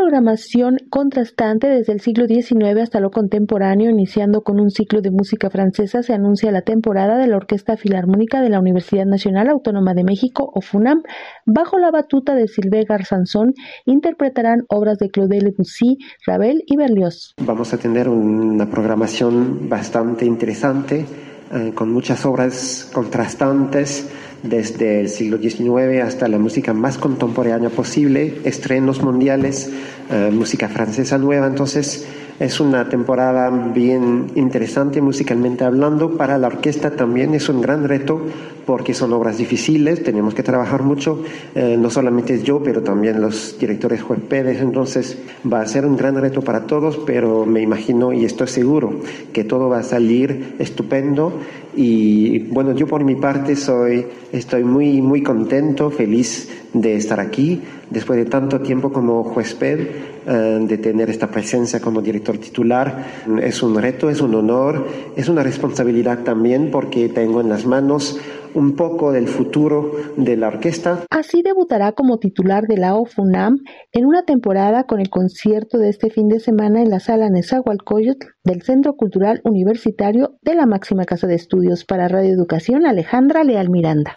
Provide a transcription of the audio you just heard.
programación contrastante desde el siglo XIX hasta lo contemporáneo, iniciando con un ciclo de música francesa, se anuncia la temporada de la Orquesta Filarmónica de la Universidad Nacional Autónoma de México, o FUNAM. Bajo la batuta de Sylvain Garzanzón, interpretarán obras de Claudel Debussy, Ravel y Berlioz. Vamos a tener una programación bastante interesante, eh, con muchas obras contrastantes desde el siglo XIX hasta la música más contemporánea posible, estrenos mundiales, eh, música francesa nueva. Entonces, es una temporada bien interesante musicalmente hablando. Para la orquesta también es un gran reto porque son obras difíciles, tenemos que trabajar mucho, eh, no solamente yo, pero también los directores jueces. Entonces va a ser un gran reto para todos, pero me imagino y estoy seguro que todo va a salir estupendo. Y bueno, yo por mi parte soy, estoy muy, muy contento, feliz de estar aquí después de tanto tiempo como huésped, eh, de tener esta presencia como director titular. Es un reto, es un honor, es una responsabilidad también porque tengo en las manos un poco del futuro de la orquesta. Así debutará como titular de la OFUNAM en una temporada con el concierto de este fin de semana en la sala Nezahualcóyotl del Centro Cultural Universitario de la máxima casa de estudios para Radio Educación Alejandra Leal Miranda.